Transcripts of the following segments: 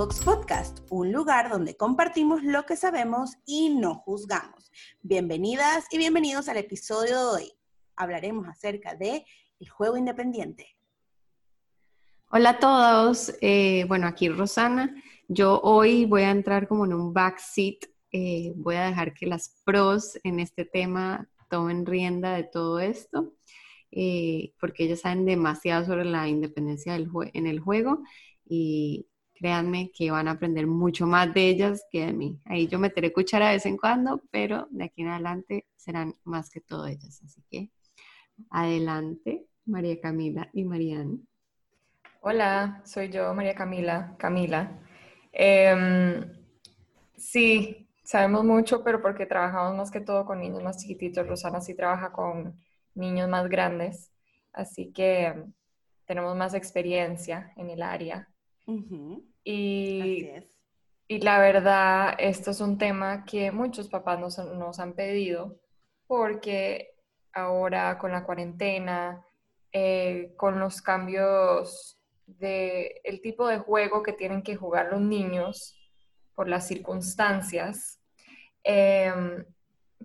Fox Podcast, un lugar donde compartimos lo que sabemos y no juzgamos. Bienvenidas y bienvenidos al episodio de hoy. Hablaremos acerca de el juego independiente. Hola a todos, eh, bueno, aquí Rosana. Yo hoy voy a entrar como en un backseat, eh, voy a dejar que las pros en este tema tomen rienda de todo esto, eh, porque ellas saben demasiado sobre la independencia en el juego y créanme que van a aprender mucho más de ellas que de mí. Ahí yo meteré cuchara de vez en cuando, pero de aquí en adelante serán más que todo ellas. Así que adelante, María Camila y Mariana. Hola, soy yo, María Camila. Camila. Em, sí, sabemos mucho, pero porque trabajamos más que todo con niños más chiquititos. Rosana sí trabaja con niños más grandes, así que tenemos más experiencia en el área. Y, y la verdad, esto es un tema que muchos papás nos, nos han pedido porque ahora con la cuarentena, eh, con los cambios de el tipo de juego que tienen que jugar los niños por las circunstancias, em,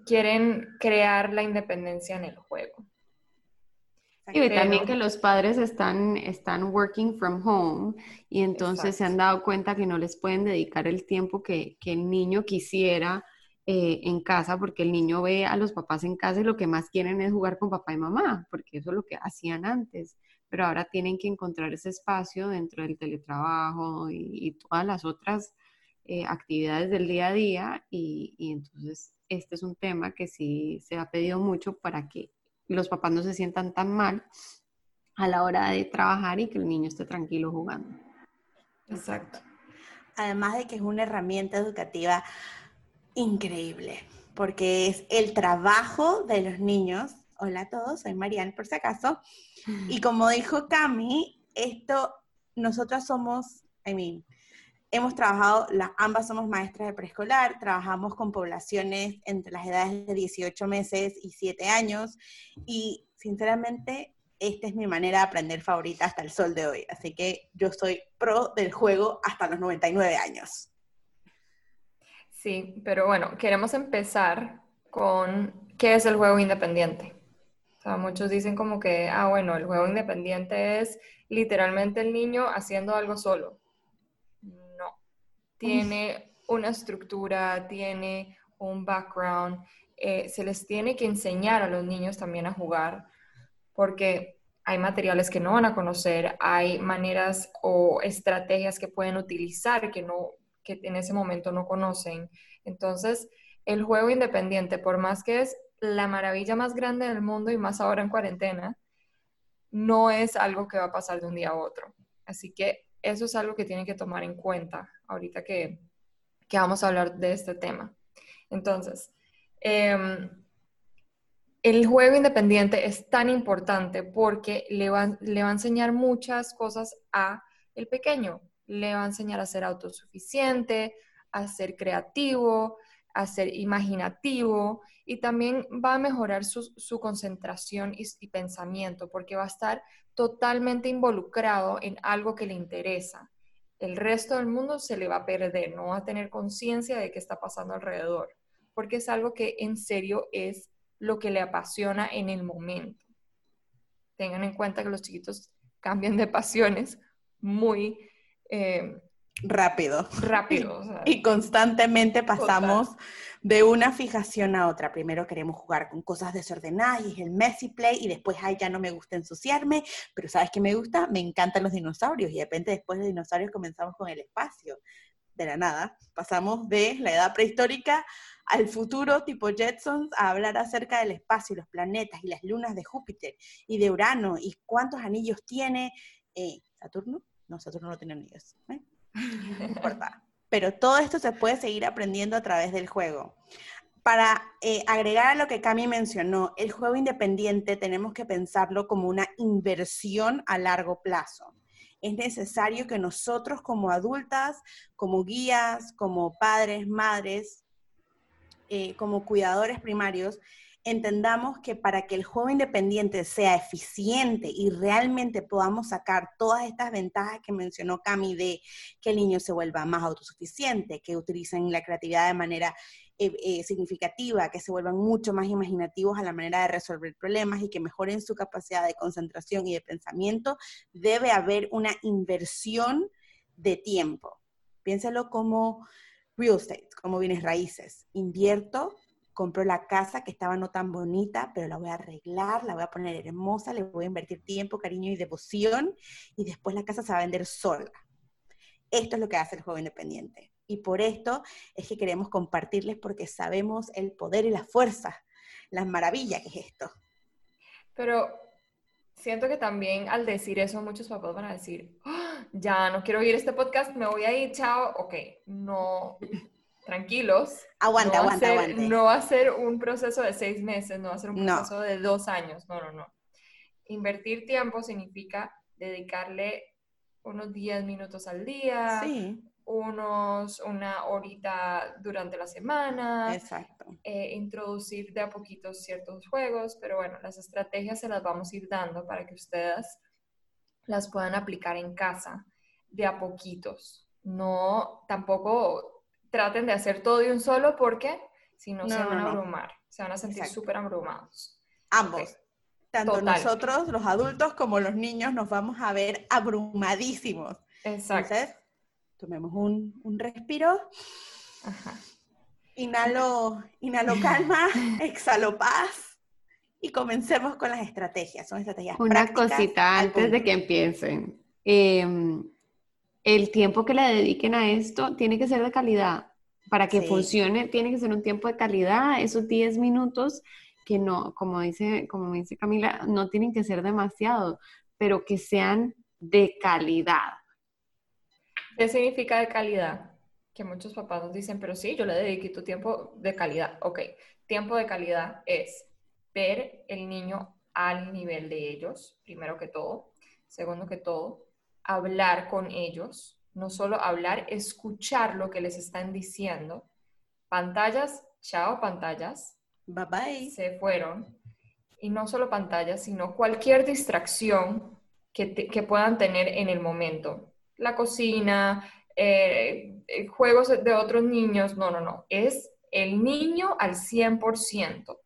quieren crear la independencia en el juego. Y también que los padres están, están working from home y entonces se han dado cuenta que no les pueden dedicar el tiempo que, el niño quisiera eh, en casa, porque el niño ve a los papás en casa y lo que más quieren es jugar con papá y mamá, porque eso es lo que hacían antes. Pero ahora tienen que encontrar ese espacio dentro del teletrabajo y, todas las otras eh, actividades del día a día. Y, y entonces este es un tema que sí se ha pedido mucho para que los papás no se sientan tan mal a la hora de trabajar y que el niño esté tranquilo jugando. Exacto. Además de que es una herramienta educativa increíble, porque es el trabajo de los niños. Hola a todos, soy Marianne por si acaso. Y como dijo Cami, esto, nosotras somos, I mean, hemos trabajado, las, ambas somos maestras de preescolar, trabajamos con poblaciones entre las edades de 18 meses y 7 años y sinceramente esta es mi manera de aprender favorita hasta el sol de hoy. Así que yo soy pro del juego hasta los 99 años. Sí, pero bueno, queremos empezar con qué es el juego independiente. O sea, muchos dicen como que, ah, bueno, el juego independiente es literalmente el niño haciendo algo solo tiene una estructura, tiene un background, eh, se les tiene que enseñar a los niños también a jugar, porque hay materiales que no van a conocer, hay maneras o estrategias que pueden utilizar que, no, que en ese momento no conocen. Entonces, el juego independiente, por más que es la maravilla más grande del mundo y más ahora en cuarentena, no es algo que va a pasar de un día a otro. Así que eso es algo que tienen que tomar en cuenta ahorita que, vamos a hablar de este tema. Entonces, em, el juego independiente es tan importante porque le va, le va a enseñar muchas cosas a el pequeño. Le va a enseñar a ser autosuficiente, a ser creativo, a ser imaginativo y también va a mejorar su, concentración y, pensamiento porque va a estar totalmente involucrado en algo que le interesa el resto del mundo se le va a perder, no va a tener conciencia de qué está pasando alrededor, porque es algo que en serio es lo que le apasiona en el momento. Tengan en cuenta que los chiquitos cambian de pasiones muy eh, rápido. Rápido. y constantemente pasamos de una fijación a otra. Primero queremos jugar con cosas desordenadas y es el messy play y después, ay, ya no me gusta ensuciarme, pero ¿sabes qué me gusta? Me encantan los dinosaurios y de repente después de dinosaurios comenzamos con el espacio. De la nada, pasamos de la edad prehistórica al futuro tipo Jetsons a hablar acerca del espacio, los planetas y las lunas de Júpiter y de Urano y cuántos anillos tiene eh, Saturno. No, Saturno no tiene anillos. ¿eh? No importa. Pero todo esto se puede seguir aprendiendo a través del juego. Para eh, agregar a lo que Cami mencionó, el juego independiente tenemos que pensarlo como una inversión a largo plazo. Es necesario que nosotros como adultas, como guías, como padres, madres, eh, como cuidadores primarios, entendamos que para que el juego independiente sea eficiente y realmente podamos sacar todas estas ventajas que mencionó Cami de que el niño se vuelva más autosuficiente, que utilicen la creatividad de manera eh, eh, significativa, que se vuelvan mucho más imaginativos a la manera de resolver problemas y que mejoren su capacidad de concentración y de pensamiento, debe haber una inversión de tiempo. Piénselo como real estate, como bienes raíces. Invierto, compro la casa que estaba no tan bonita, pero la voy a arreglar, la voy a poner hermosa, le voy a invertir tiempo, cariño y devoción y después la casa se va a vender sola. Esto es lo que hace el juego independiente. Y por esto es que queremos compartirles porque sabemos el poder y la fuerza, la maravilla que es esto. Pero siento que también al decir eso muchos papás van a decir, ¡Ah! ya no quiero oír este podcast, me voy a ir, chao. Ok, no, tranquilos. Aguanta, aguanta, aguanta. No va a ser un proceso de seis meses, no va a ser un proceso de dos años, no, no, no. Invertir tiempo significa dedicarle unos 10 minutos al día, sí unos, una horita durante la semana. Exacto. Eh, introducir de a poquito ciertos juegos, pero bueno, las estrategias se las vamos a ir dando para que ustedes las puedan aplicar en casa de a poquitos. No, tampoco traten de hacer todo de un solo porque si no, se van a abrumar, se van a sentir súper abrumados. Ambos. Tanto nosotros, los adultos, como los niños, nos vamos a ver abrumadísimos. Exacto. Tomemos un, un respiro. Inhalo, inhalo calma, exhalo paz y comencemos con las estrategias. Son estrategias Una cosita antes de que empiecen. Em, el tiempo que le dediquen a esto tiene que ser de calidad. Para que funcione, tiene que ser un tiempo de calidad. Esos 10 minutos que no, como dice, como dice Camila, no tienen que ser demasiado, pero que sean de calidad. ¿Qué significa de calidad? Que muchos papás nos dicen, pero sí, yo le dediqué tu tiempo de calidad. Ok, tiempo de calidad es ver el niño al nivel de ellos, primero que todo. Segundo que todo, hablar con ellos. No solo hablar, escuchar lo que les están diciendo. Pantallas, chao pantallas. Bye bye. Se fueron. Y no solo pantallas, sino cualquier distracción que, que puedan tener en el momento la cocina, eh, eh, juegos de otros niños, no, no, no, es el niño al 100%.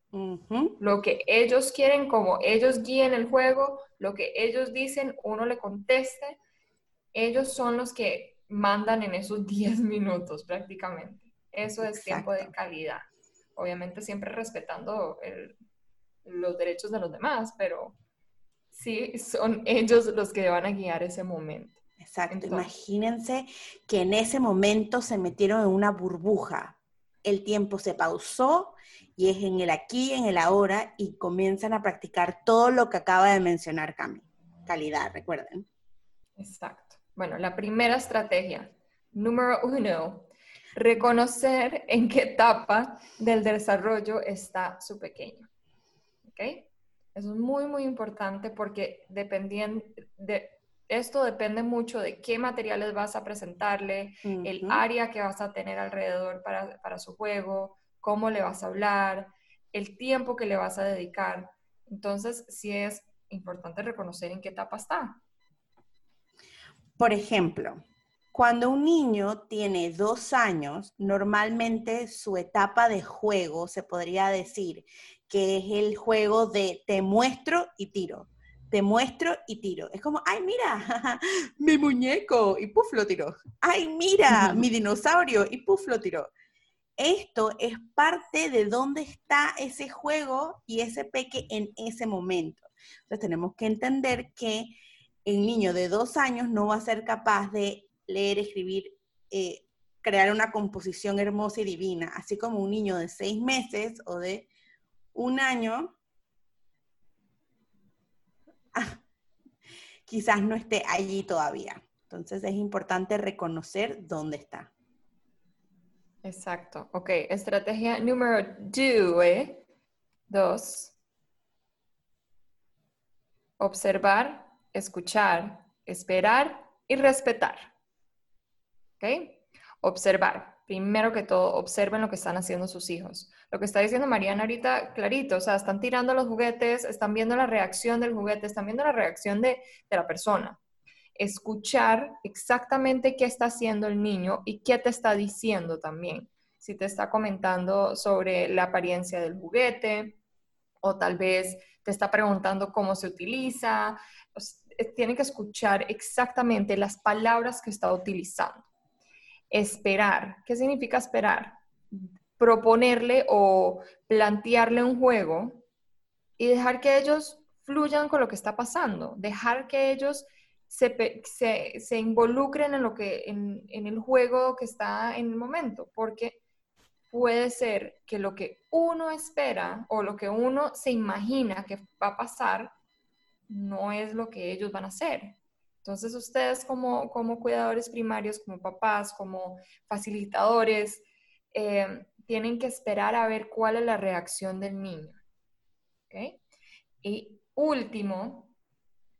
Lo que ellos quieren, como ellos guíen el juego, lo que ellos dicen, uno le conteste, ellos son los que mandan en esos 10 minutos prácticamente. Eso es tiempo de calidad. Obviamente siempre respetando los derechos de los demás, pero sí son ellos los que van a guiar ese momento. Exacto. Imagínense que en ese momento se metieron en una burbuja. El tiempo se pausó y es en el aquí, en el ahora y comienzan a practicar todo lo que acaba de mencionar Cami. Calidad, recuerden. Exacto. Bueno, la primera estrategia, número uno, reconocer en qué etapa del desarrollo está su pequeño. ¿Ok? Eso es muy, muy importante porque dependiendo de, esto depende mucho de qué materiales vas a presentarle, el área que vas a tener alrededor para, su juego, cómo le vas a hablar, el tiempo que le vas a dedicar. Entonces, sí es importante reconocer en qué etapa está. Por ejemplo, cuando un niño tiene dos años, normalmente su etapa de juego se podría decir que es el juego de te muestro y tiro te muestro y tiro. Es como, ay, mira, mi muñeco, y puf, lo tiro. Ay, mira, mi dinosaurio, y puf, lo tiro. Esto es parte de dónde está ese juego y ese peque en ese momento. Entonces tenemos que entender que el niño de dos años no va a ser capaz de leer, escribir, eh, crear una composición hermosa y divina, así como un niño de seis meses o de un año quizás no esté allí todavía. Entonces es importante reconocer dónde está. Exacto. Ok, estrategia número dos. Observar, escuchar, esperar y respetar. ¿Ok? observar. Primero que todo, observen lo que están haciendo sus hijos. Lo que está diciendo Mariana ahorita, clarito, o sea, están tirando los juguetes, están viendo la reacción del juguete, están viendo la reacción de, de la persona. Escuchar exactamente qué está haciendo el niño y qué te está diciendo también. Si te está comentando sobre la apariencia del juguete o tal vez te está preguntando cómo se utiliza. Tiene que escuchar exactamente las palabras que está utilizando. Esperar. ¿Qué significa esperar? Proponerle o plantearle un juego y dejar que ellos fluyan con lo que está pasando, dejar que ellos se, se, involucren en, lo que, en, en el juego que está en el momento, porque puede ser que lo que uno espera o lo que uno se imagina que va a pasar no es lo que ellos van a hacer. Entonces ustedes como, como cuidadores primarios, como papás, como facilitadores, eh, tienen que esperar a ver cuál es la reacción del niño. Y último,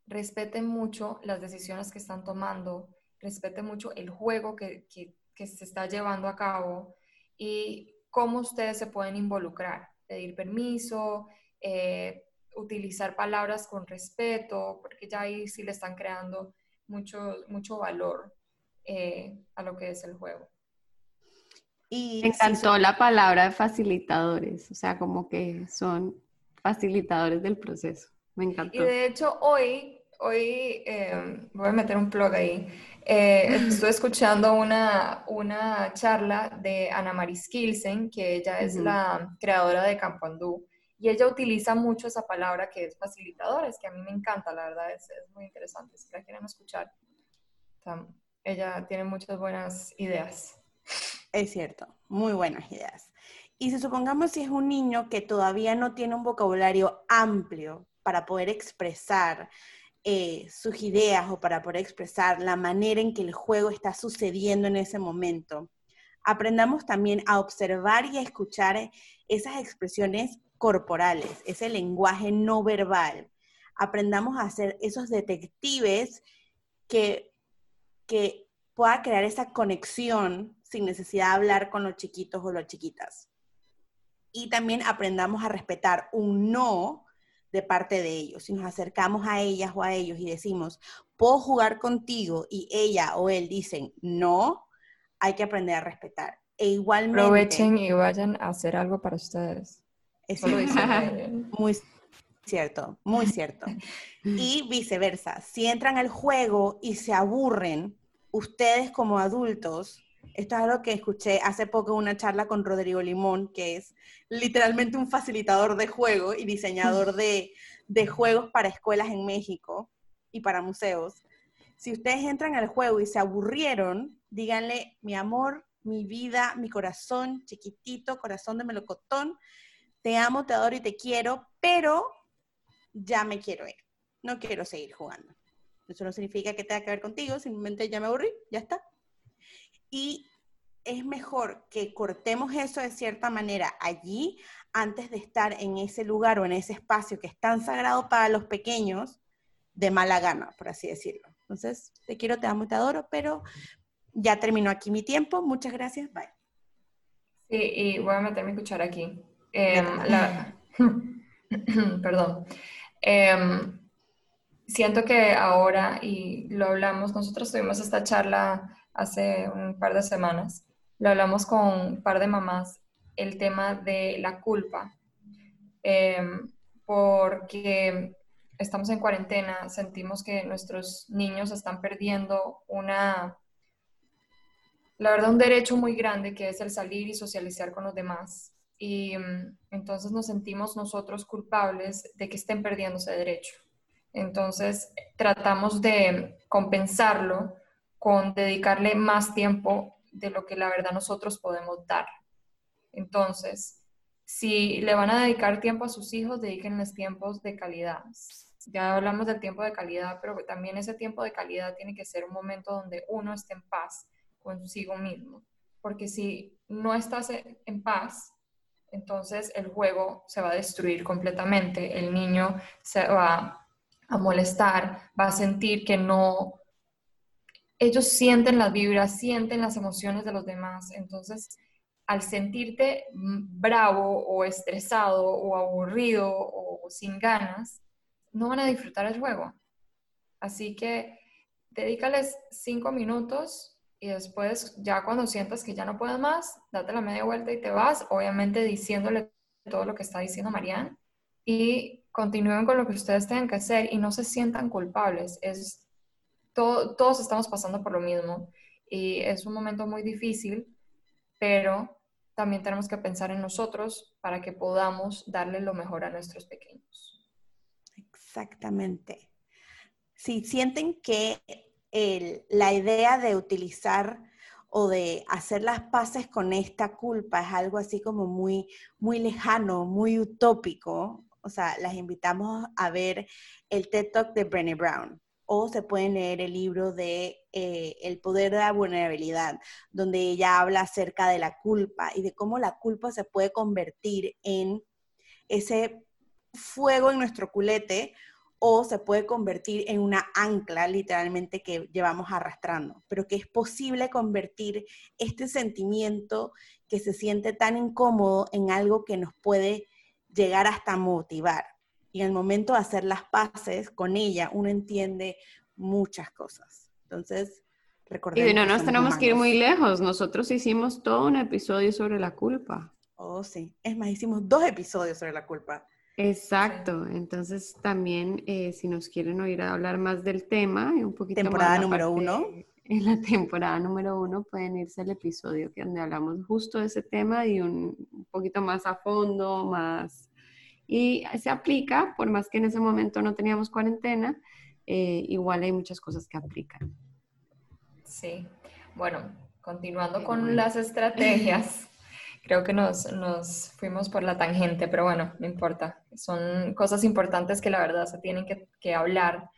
respeten mucho las decisiones que están tomando, respeten mucho el juego que, que se está llevando a cabo y cómo ustedes se pueden involucrar, pedir permiso, eh, utilizar palabras con respeto, porque ya ahí sí le están creando mucho, mucho valor eh, a lo que es el juego. Y Me encantó la palabra de facilitadores, o sea, como que son facilitadores del proceso. Me encantó. Y de hecho, hoy, hoy eh, voy a meter un plug ahí. Eh, estuve escuchando una, una charla de Ana Maris Kilsen, que ella es la creadora de Campo Andú, y ella utiliza mucho esa palabra que es facilitadora, es que a mí me encanta, la verdad, es, es muy interesante, si la quieren escuchar. ella tiene muchas buenas ideas. Es cierto, muy buenas ideas. Y si supongamos si es un niño que todavía no tiene un vocabulario amplio para poder expresar eh, sus ideas o para poder expresar la manera en que el juego está sucediendo en ese momento. Aprendamos también a observar y a escuchar esas expresiones corporales, ese lenguaje no verbal. Aprendamos a ser esos detectives que, que pueda crear esa conexión sin necesidad de hablar con los chiquitos o las chiquitas. Y también aprendamos a respetar un no de parte de ellos. Si nos acercamos a ellas o a ellos y decimos, puedo jugar contigo y ella o él dicen, no, hay que aprender a respetar. E igualmente... Aprovechen y vayan a hacer algo para ustedes. Eso dice muy cierto, muy cierto. Y viceversa, si entran al juego y se aburren, ustedes como adultos esto es algo que escuché hace poco en una charla con Rodrigo Limón, que es literalmente un facilitador de juego y diseñador de, juegos para escuelas en México y para museos. Si ustedes entran al juego y se aburrieron, díganle, mi amor, mi vida, mi corazón, chiquitito, corazón de melocotón, te amo, te adoro y te quiero, pero ya me quiero ir. No quiero seguir jugando. Eso no significa que tenga que ver contigo, simplemente ya me aburrí, ya está. Y es mejor que cortemos eso de cierta manera allí antes de estar en ese lugar o en ese espacio que es tan sagrado para los pequeños de mala gana, por así decirlo. Entonces, te quiero, te amo te adoro, pero ya terminó aquí mi tiempo. Muchas gracias. Bye. Sí, y voy a meter mi cuchara aquí. Em, perdón. Em, siento que ahora, y lo hablamos, nosotros tuvimos esta charla hace un par de semanas, lo hablamos con un par de mamás, el tema de la culpa, em, porque estamos en cuarentena, sentimos que nuestros niños están perdiendo una, la verdad, un derecho muy grande que es el salir y socializar con los demás. Y em, entonces nos sentimos nosotros culpables de que estén perdiendo ese derecho. Entonces tratamos de compensarlo con dedicarle más tiempo de lo que la verdad nosotros podemos dar. Entonces, si le van a dedicar tiempo a sus hijos, dedíquenles tiempos de calidad. Ya hablamos del tiempo de calidad, pero también ese tiempo de calidad tiene que ser un momento donde uno esté en paz consigo mismo. Porque si no estás en paz, entonces el juego se va a destruir completamente. El niño se va a molestar, va a sentir que no ellos sienten las vibras, sienten las emociones de los demás. Entonces, al sentirte bravo o estresado o aburrido o sin ganas, no van a disfrutar el juego. Así que dedícales cinco minutos y después ya cuando sientas que ya no puedes más, date la media vuelta y te vas, obviamente diciéndole todo lo que está diciendo Marianne y continúen con lo que ustedes tengan que hacer y no se sientan culpables. Es, todos estamos pasando por lo mismo y es un momento muy difícil, pero también tenemos que pensar en nosotros para que podamos darle lo mejor a nuestros pequeños. Exactamente. Si sienten que la idea de utilizar o de hacer las paces con esta culpa es algo así como muy, muy lejano, muy utópico, o sea, las invitamos a ver el TED Talk de Brené Brown. O se pueden leer el libro de eh, El poder de la vulnerabilidad, donde ella habla acerca de la culpa y de cómo la culpa se puede convertir en ese fuego en nuestro culete o se puede convertir en una ancla literalmente que llevamos arrastrando, pero que es posible convertir este sentimiento que se siente tan incómodo en algo que nos puede llegar hasta motivar. Y en el momento de hacer las paces con ella, uno entiende muchas cosas. Entonces, recordemos. Y no nos tenemos que ir muy lejos. Nosotros hicimos todo un episodio sobre la culpa. Oh, sí. Es más, hicimos dos episodios sobre la culpa. Exacto, entonces también eh, si nos quieren oír hablar más del tema, un poquito temporada número uno. En la temporada número uno pueden irse al episodio que donde hablamos justo de ese tema y un, poquito más a fondo, más... Y se aplica, por más que en ese momento no teníamos cuarentena, eh, igual hay muchas cosas que aplican. Sí, bueno, continuando con las estrategias. Creo que nos, fuimos por la tangente, pero bueno, no importa. Son cosas importantes que la verdad se tienen que, hablar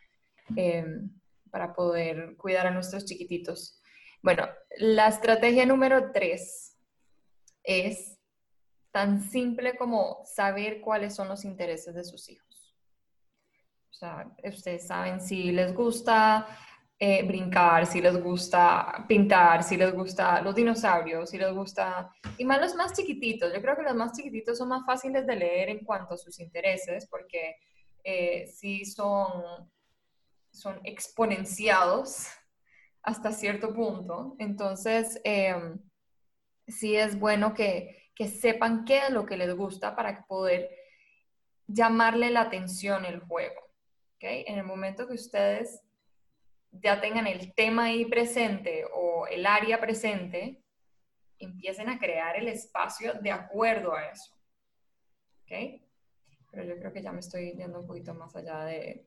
em, para poder cuidar a nuestros chiquititos. Bueno, la estrategia número tres es tan simple como saber cuáles son los intereses de sus hijos. O sea, ustedes saben si les gusta eh, brincar, si les gusta pintar, si les gusta los dinosaurios, si les gusta... Y más los más chiquititos. Yo creo que los más chiquititos son más fáciles de leer en cuanto a sus intereses porque eh, sí son, son exponenciados hasta cierto punto. Entonces, em, sí es bueno que, que sepan qué es lo que les gusta para poder llamarle la atención el juego. ¿okay? En el momento que ustedes ya tengan el tema ahí presente o el área presente, empiecen a crear el espacio de acuerdo a eso. ¿Ok? Pero yo creo que ya me estoy yendo un poquito más allá de,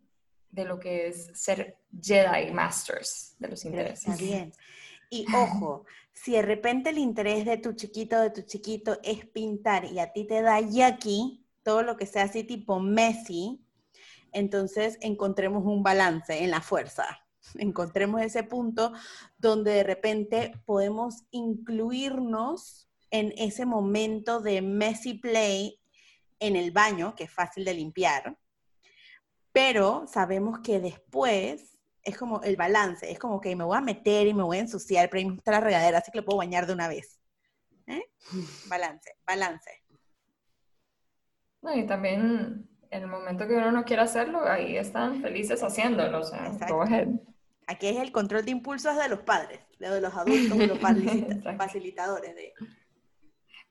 de lo que es ser Jedi Masters de los intereses. Está bien. Y ojo, si de repente el interés de tu chiquito, de tu chiquito es pintar y a ti te da aquí todo lo que sea así tipo Messi, entonces encontremos un balance en la fuerza encontremos ese punto donde de repente podemos incluirnos en ese momento de messy play en el baño, que es fácil de limpiar, pero sabemos que después es como el balance, es como que me voy a meter y me voy a ensuciar, pero ahí gusta la regadera, así que lo puedo bañar de una vez. ¿Eh? Balance, balance. y también en el momento que uno no quiere hacerlo, ahí están felices haciéndolo, o sea, Aquí es el control de impulsos de los padres, de los adultos, de los facilitadores. De...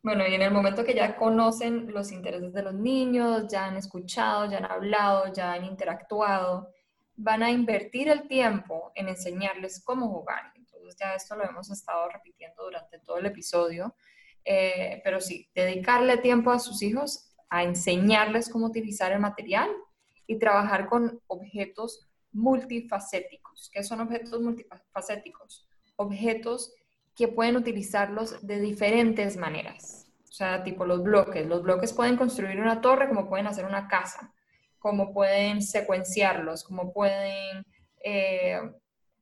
Bueno, y en el momento que ya conocen los intereses de los niños, ya han escuchado, ya han hablado, ya han interactuado, van a invertir el tiempo en enseñarles cómo jugar. Entonces ya esto lo hemos estado repitiendo durante todo el episodio. Eh, pero sí, dedicarle tiempo a sus hijos a enseñarles cómo utilizar el material y trabajar con objetos multifacéticos. ¿Qué son objetos multifacéticos? Objetos que pueden utilizarlos de diferentes maneras. O sea, tipo los bloques. Los bloques pueden construir una torre como pueden hacer una casa, como pueden secuenciarlos, como pueden, eh,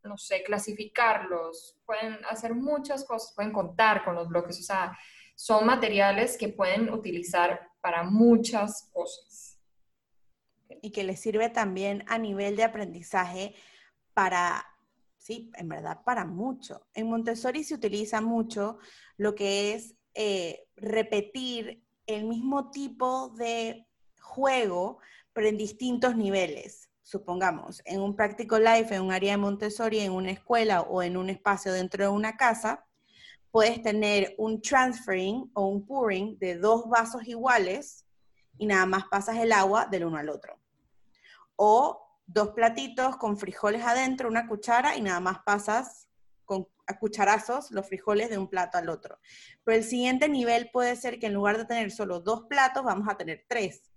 no sé, clasificarlos, pueden hacer muchas cosas, pueden contar con los bloques. O sea, son materiales que pueden utilizar para muchas cosas y que les sirve también a nivel de aprendizaje para sí, en verdad para mucho. En Montessori se utiliza mucho lo que es eh, repetir el mismo tipo de juego, pero en distintos niveles. Supongamos, en un Practical Life, en un área de Montessori, en una escuela o en un espacio dentro de una casa, puedes tener un transferring o un pouring de dos vasos iguales y nada más pasas el agua del uno al otro. O dos platitos con frijoles adentro, una cuchara y nada más pasas con cucharazos los frijoles de un plato al otro. Pero el siguiente nivel puede ser que en lugar de tener solo dos platos, vamos a tener tres.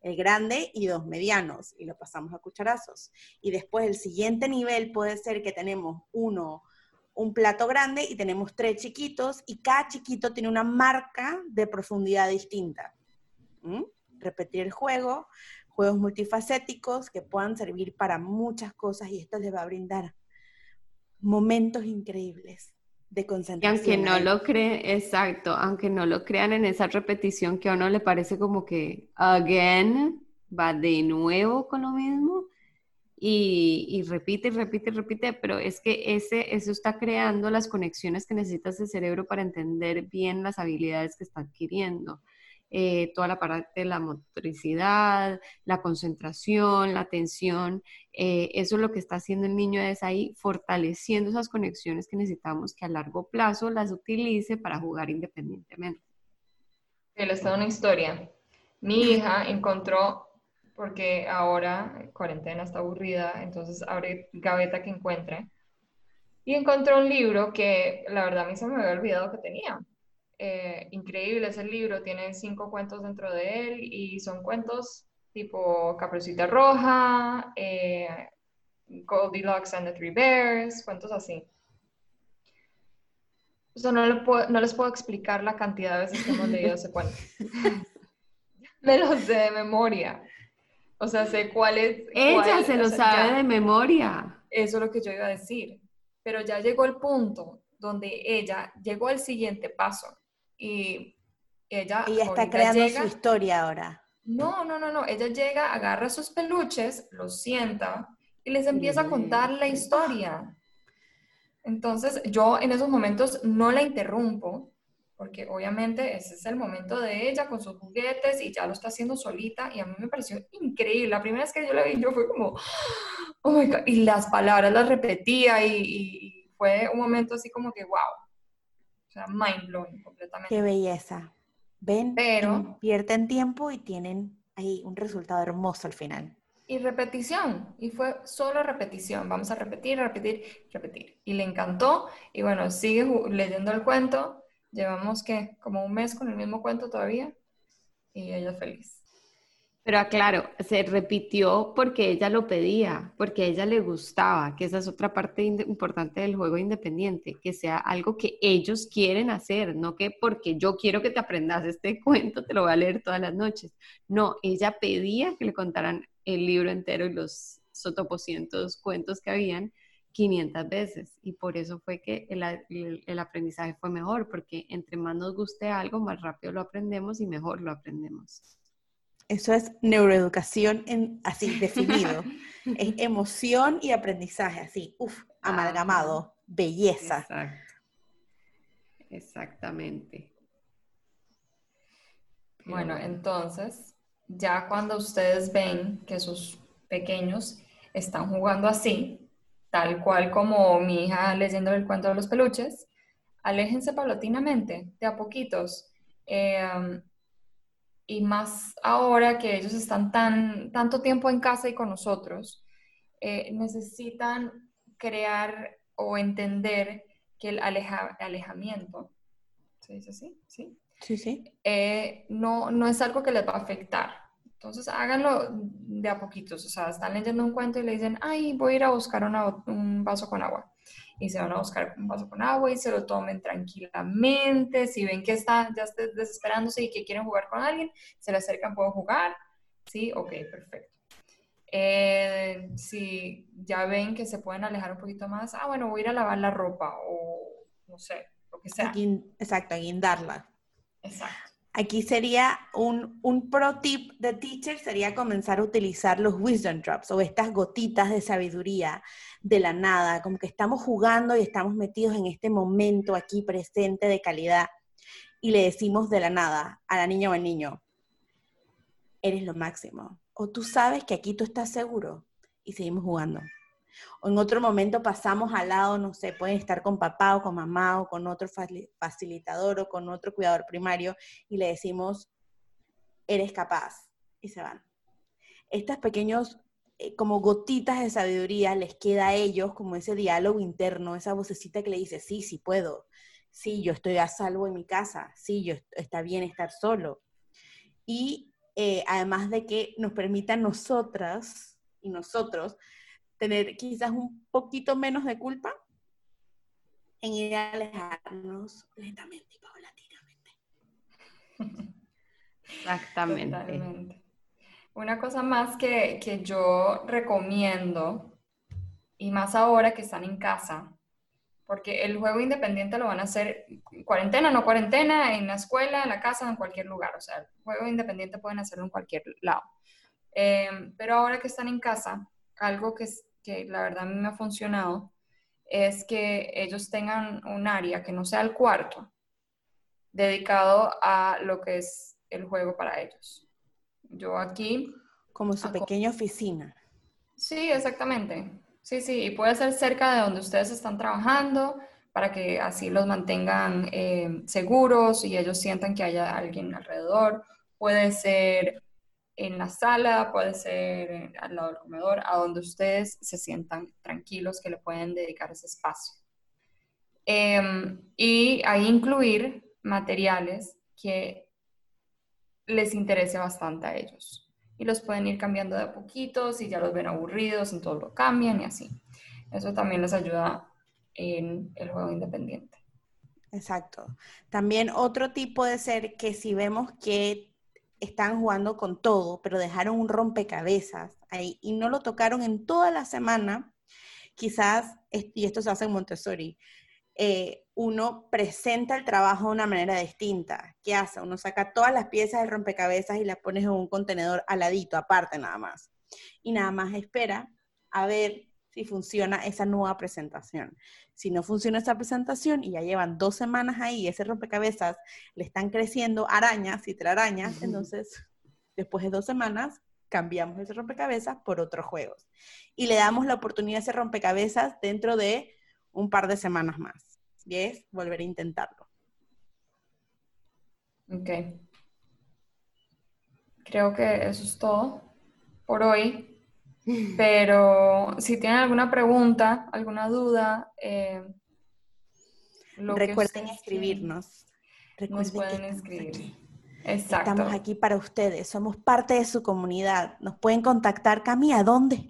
El grande y dos medianos, y lo pasamos a cucharazos. Y después el siguiente nivel puede ser que tenemos uno, un plato grande y tenemos tres chiquitos, y cada chiquito tiene una marca de profundidad distinta. ¿Mm? Repetir el juego, juegos multifacéticos que puedan servir para muchas cosas y esto les va a brindar momentos increíbles de concentración. Y aunque no lo creen, exacto, aunque no lo crean en esa repetición que a uno le parece como que, again, va de nuevo con lo mismo y, y repite, y repite, y repite, pero es que ese, eso está creando las conexiones que necesita ese cerebro para entender bien las habilidades que está adquiriendo. Eh, toda la parte de la motricidad, la concentración, la atención. Eh, eso es lo que está haciendo el niño es ahí fortaleciendo esas conexiones que necesitamos que a largo plazo las utilice para jugar independientemente. Les tengo una historia. Mi hija encontró, porque ahora cuarentena está aburrida, entonces abre gaveta que encuentre, y encontró un libro que la verdad a mí se me había olvidado que tenía eh, increíble es el libro, tiene cinco cuentos dentro de él y son cuentos tipo Caperucita Roja, eh, Goldilocks and the Three Bears, cuentos así. O no, no, les puedo explicar la cantidad de veces que hemos leído ese cuento. Me lo sé de memoria. O sea, sé cuál es. Ella se lo sabe de memoria. Eso es lo que yo iba a decir. Pero ya llegó el punto donde ella llegó al siguiente paso y ella... Ella está creando su historia ahora. No, no, no, no. Ella llega, agarra sus peluches, los sienta y les empieza a contar la historia. Entonces, yo en esos momentos no la interrumpo, porque obviamente ese es el momento de ella con sus juguetes y ya lo está haciendo solita y a mí me pareció increíble. La primera vez que yo la vi, yo fue como, oh my God, y las palabras las repetía y, y fue un momento así como que, wow, o sea, mind blowing completamente. Qué belleza. Ven, pero pierden tiempo y tienen ahí un resultado hermoso al final. Y repetición, y fue solo repetición. Vamos a repetir, repetir, repetir. Y le encantó, y bueno, sigue leyendo el cuento. Llevamos que como un mes con el mismo cuento todavía, y ella feliz. Pero aclaro, se repitió porque ella lo pedía, porque a ella le gustaba, que esa es otra parte importante del juego independiente, que sea algo que ellos quieren hacer, no que porque yo quiero que te aprendas este cuento, te lo voy a leer todas las noches. No, ella pedía que le contaran el libro entero y los sotopocientos cuentos que habían 500 veces. Y por eso fue que el, el aprendizaje fue mejor, porque entre más nos guste algo, más rápido lo aprendemos y mejor lo aprendemos. Eso es neuroeducación en, así definido. es emoción y aprendizaje, así, uff, amalgamado, belleza. Exacto. Exactamente. Bueno, entonces, ya cuando ustedes ven que sus pequeños están jugando así, tal cual como mi hija leyendo el cuento de los peluches, aléjense paulatinamente, de a poquitos. Eh, y más ahora que ellos están tan, tanto tiempo en casa y con nosotros, eh, necesitan crear o entender que el alejamiento, ¿se dice así? Sí. Sí, sí. Eh, no, no es algo que les va a afectar. Entonces háganlo de a poquitos. O sea, están leyendo un cuento y le dicen, ay, voy a ir a buscar un vaso con agua y se van a buscar un vaso con agua y se lo tomen tranquilamente. Si ven que están ya desesperándose y que quieren jugar con alguien, se le acercan, puedo jugar. Sí, ok, perfecto. Eh, si ya ven que se pueden alejar un poquito más, ah, bueno, voy a ir a lavar la ropa o no sé, lo que sea. exacto, a guindarla. Exacto. Aquí sería un, un, pro tip de teacher, sería comenzar a utilizar los wisdom drops o estas gotitas de sabiduría de la nada, como que estamos jugando y estamos metidos en este momento aquí presente de calidad y le decimos de la nada a la niña o al niño, eres lo máximo. O tú sabes que aquí tú estás seguro y seguimos jugando. O en otro momento pasamos al lado, no sé, pueden estar con papá o con mamá o con otro facilitador o con otro cuidador primario y le decimos, eres capaz. Y se van. Estos pequeños, eh, como gotitas de sabiduría, les queda a ellos como ese diálogo interno, esa vocecita que le dice, sí, sí puedo. Sí, yo estoy a salvo en mi casa. Sí, yo está bien estar solo. Y eh, además de que nos permita nosotras y nosotros tener quizás un poquito menos de culpa en ir a alejarnos lentamente y paulatinamente. Exactamente. Una cosa más que, que yo recomiendo, y más ahora que están en casa, porque el juego independiente lo van a hacer cuarentena, no cuarentena, en la escuela, en la casa, en cualquier lugar. O sea, el juego independiente pueden hacerlo en cualquier lado. Eh, pero ahora que están en casa, algo que que la verdad a mí me ha funcionado, es que ellos tengan un área que no sea el cuarto, dedicado a lo que es el juego para ellos. Yo aquí... Como su pequeña oficina. Sí, exactamente. Sí, sí, y puede ser cerca de donde ustedes están trabajando para que así los mantengan eh, seguros y ellos sientan que haya alguien alrededor. Puede ser en la sala, puede ser al lado del comedor, a donde ustedes se sientan tranquilos que le pueden dedicar ese espacio. Em, y ahí incluir materiales que les interese bastante a ellos. Y los pueden ir cambiando de a poquitos, si ya los ven aburridos, entonces lo cambian y así. Eso también les ayuda en el juego independiente. Exacto. También otro tipo de ser que si vemos que están jugando con todo, pero dejaron un rompecabezas ahí y no lo tocaron en toda la semana, quizás, y esto se hace en Montessori, eh, uno presenta el trabajo de una manera distinta. ¿Qué hace? Uno saca todas las piezas del rompecabezas y las pones en un contenedor aladito, aparte nada más. Y nada más espera a ver si funciona esa nueva presentación. Si no funciona esa presentación y ya llevan dos semanas ahí ese rompecabezas le están creciendo arañas y telarañas, entonces después de dos semanas cambiamos ese rompecabezas por otros juegos. Y le damos la oportunidad a ese rompecabezas dentro de un par de semanas más. Y es volver a intentarlo. Ok. Creo que eso es todo por hoy. Pero si tienen alguna pregunta, alguna duda, eh, recuerden escribirnos. nos pueden escribir. Exacto. Estamos aquí para ustedes, somos parte de su comunidad. Nos pueden contactar, Cami, ¿a dónde?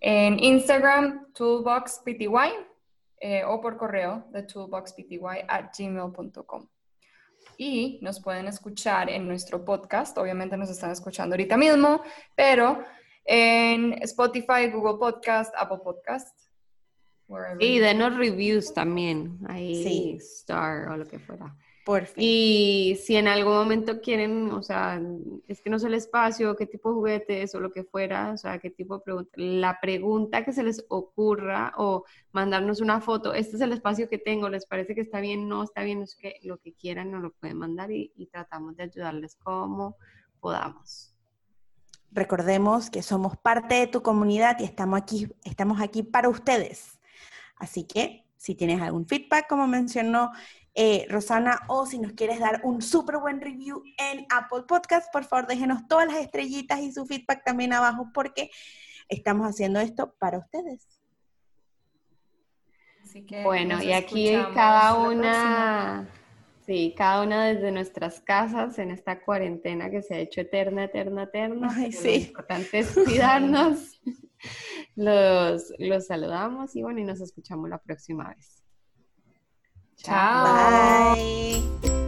En Instagram, toolboxpty, eh, o por correo de toolboxpty at gmail.com. Y nos pueden escuchar en nuestro podcast, obviamente nos están escuchando ahorita mismo, pero en Spotify, Google Podcast, Apple Podcast. Y denos reviews también, ahí sí. Star o lo que fuera. Por fin. Y si en algún momento quieren, o sea, es que no sé el espacio, qué tipo de juguetes o lo que fuera, o sea, qué tipo de pregunta, la pregunta que se les ocurra o mandarnos una foto, este es el espacio que tengo, les parece que está bien, no está bien, es que lo que quieran nos lo pueden mandar y tratamos de ayudarles como podamos. Recordemos que somos parte de tu comunidad y estamos aquí, estamos aquí para ustedes. Así que si tienes algún feedback, como mencionó eh, Rosana, o si nos quieres dar un súper buen review en Apple Podcast, por favor déjenos todas las estrellitas y su feedback también abajo porque estamos haciendo esto para ustedes. bueno, y aquí cada una... Sí, cada una desde nuestras casas en esta cuarentena que se ha hecho eterna, eterna, eterna. Ay, sí. Lo importante es cuidarnos. los, los saludamos y bueno, y nos escuchamos la próxima vez. Chao. Bye.